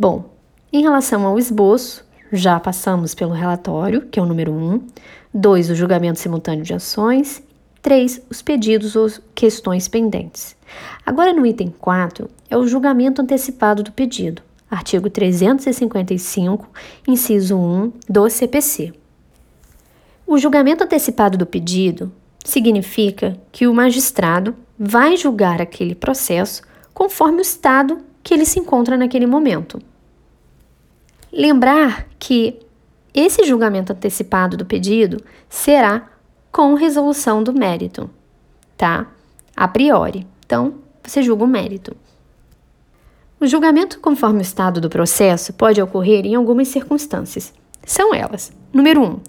Bom, em relação ao esboço, já passamos pelo relatório, que é o número 1, 2, o julgamento simultâneo de ações, 3, os pedidos ou questões pendentes. Agora, no item 4, é o julgamento antecipado do pedido, artigo 355, inciso 1 do CPC. O julgamento antecipado do pedido significa que o magistrado vai julgar aquele processo conforme o estado que ele se encontra naquele momento. Lembrar que esse julgamento antecipado do pedido será com resolução do mérito, tá? A priori. Então, você julga o mérito. O julgamento conforme o estado do processo pode ocorrer em algumas circunstâncias. São elas: número 1, um,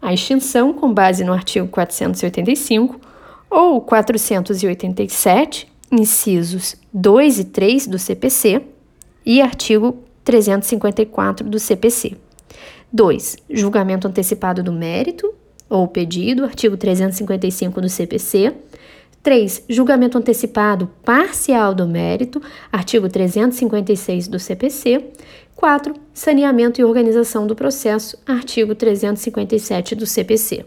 a extinção com base no artigo 485 ou 487, incisos 2 e 3 do CPC e artigo 354 do CPC. 2. Julgamento antecipado do mérito ou pedido, artigo 355 do CPC. 3. Julgamento antecipado parcial do mérito, artigo 356 do CPC. 4. Saneamento e organização do processo, artigo 357 do CPC.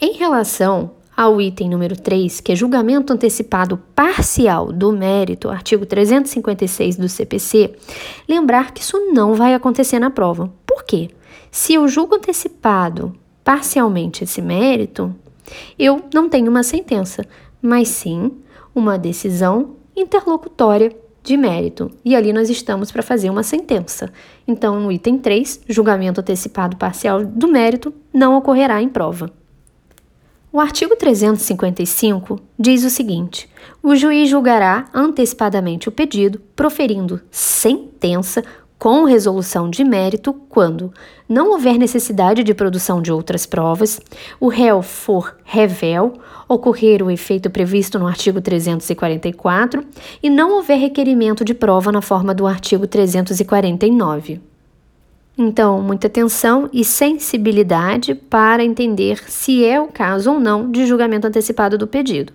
Em relação ao item número 3, que é julgamento antecipado parcial do mérito, artigo 356 do CPC, lembrar que isso não vai acontecer na prova. Por quê? Se eu julgo antecipado parcialmente esse mérito, eu não tenho uma sentença, mas sim uma decisão interlocutória de mérito. E ali nós estamos para fazer uma sentença. Então, no item 3, julgamento antecipado parcial do mérito não ocorrerá em prova. O artigo 355 diz o seguinte: o juiz julgará antecipadamente o pedido, proferindo sentença com resolução de mérito quando não houver necessidade de produção de outras provas, o réu for revel, ocorrer o efeito previsto no artigo 344 e não houver requerimento de prova na forma do artigo 349. Então, muita atenção e sensibilidade para entender se é o caso ou não de julgamento antecipado do pedido.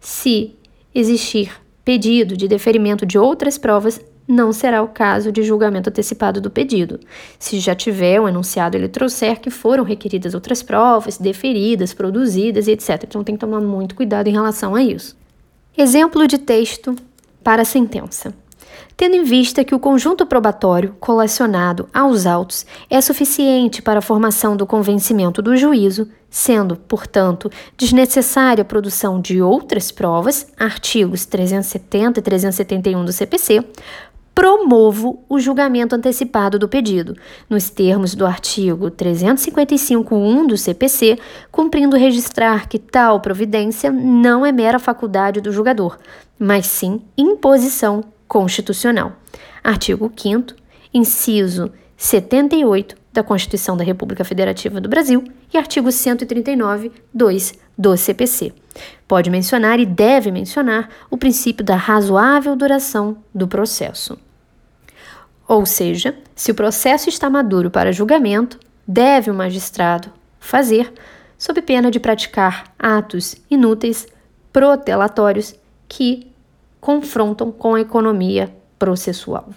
Se existir pedido de deferimento de outras provas, não será o caso de julgamento antecipado do pedido. Se já tiver um enunciado ele trouxer que foram requeridas outras provas, deferidas, produzidas etc. Então tem que tomar muito cuidado em relação a isso. Exemplo de texto para sentença tendo em vista que o conjunto probatório colacionado aos autos é suficiente para a formação do convencimento do juízo, sendo, portanto, desnecessária a produção de outras provas, artigos 370 e 371 do CPC, promovo o julgamento antecipado do pedido, nos termos do artigo 355.1 do CPC, cumprindo registrar que tal providência não é mera faculdade do julgador, mas sim imposição Constitucional. Artigo 5 inciso 78 da Constituição da República Federativa do Brasil e artigo 139, 2 do CPC. Pode mencionar e deve mencionar o princípio da razoável duração do processo. Ou seja, se o processo está maduro para julgamento, deve o magistrado fazer, sob pena de praticar atos inúteis, protelatórios que confrontam com a economia processual.